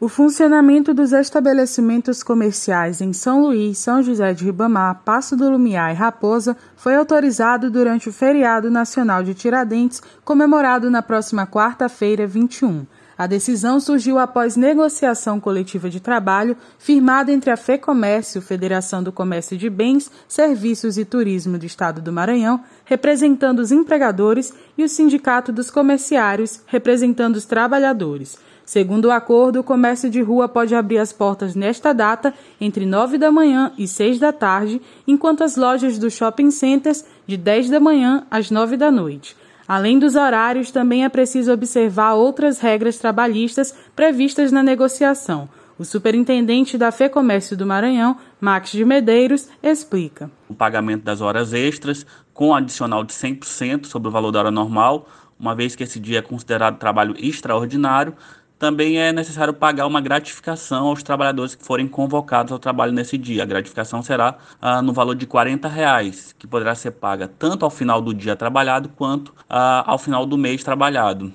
O funcionamento dos estabelecimentos comerciais em São Luís, São José de Ribamar, Passo do Lumiar e Raposa foi autorizado durante o feriado nacional de Tiradentes, comemorado na próxima quarta-feira, 21. A decisão surgiu após negociação coletiva de trabalho firmada entre a FEComércio, Federação do Comércio de Bens, Serviços e Turismo do Estado do Maranhão, representando os empregadores, e o Sindicato dos Comerciários, representando os trabalhadores. Segundo o acordo, o comércio de rua pode abrir as portas nesta data entre 9 da manhã e 6 da tarde, enquanto as lojas dos shopping centers de 10 da manhã às 9 da noite. Além dos horários, também é preciso observar outras regras trabalhistas previstas na negociação. O superintendente da FEComércio do Maranhão, Max de Medeiros, explica. O pagamento das horas extras, com adicional de 100% sobre o valor da hora normal, uma vez que esse dia é considerado trabalho extraordinário, também é necessário pagar uma gratificação aos trabalhadores que forem convocados ao trabalho nesse dia. A gratificação será ah, no valor de 40 reais, que poderá ser paga tanto ao final do dia trabalhado quanto ah, ao final do mês trabalhado.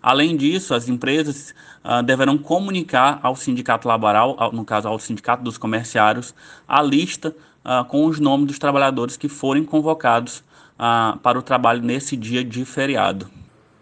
Além disso, as empresas ah, deverão comunicar ao sindicato laboral, ao, no caso ao sindicato dos comerciários, a lista com os nomes dos trabalhadores que forem convocados para o trabalho nesse dia de feriado.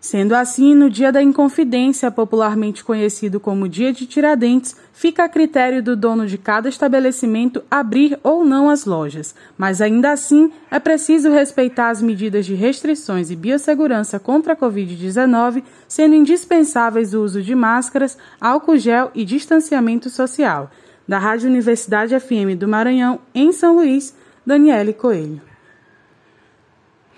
Sendo assim, no dia da Inconfidência, popularmente conhecido como Dia de Tiradentes, fica a critério do dono de cada estabelecimento abrir ou não as lojas. Mas ainda assim, é preciso respeitar as medidas de restrições e biossegurança contra a Covid-19, sendo indispensáveis o uso de máscaras, álcool gel e distanciamento social. Da Rádio Universidade FM do Maranhão, em São Luís, Daniele Coelho.